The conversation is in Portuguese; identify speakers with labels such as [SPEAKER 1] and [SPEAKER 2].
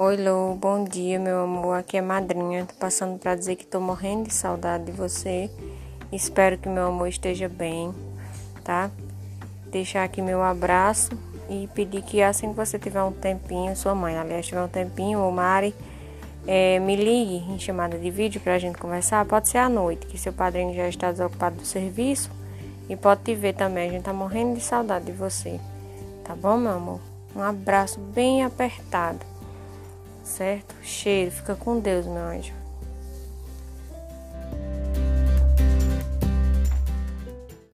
[SPEAKER 1] Oi, Lô, bom dia, meu amor. Aqui é madrinha. Tô passando para dizer que tô morrendo de saudade de você. Espero que meu amor esteja bem, tá? Deixar aqui meu abraço e pedir que assim que você tiver um tempinho, sua mãe, aliás, tiver um tempinho, o Mari, é, me ligue em chamada de vídeo pra gente conversar. Pode ser à noite, que seu padrinho já está desocupado do serviço. E pode te ver também. A gente tá morrendo de saudade de você. Tá bom, meu amor? Um abraço bem apertado certo? Cheiro, fica com Deus, meu anjo.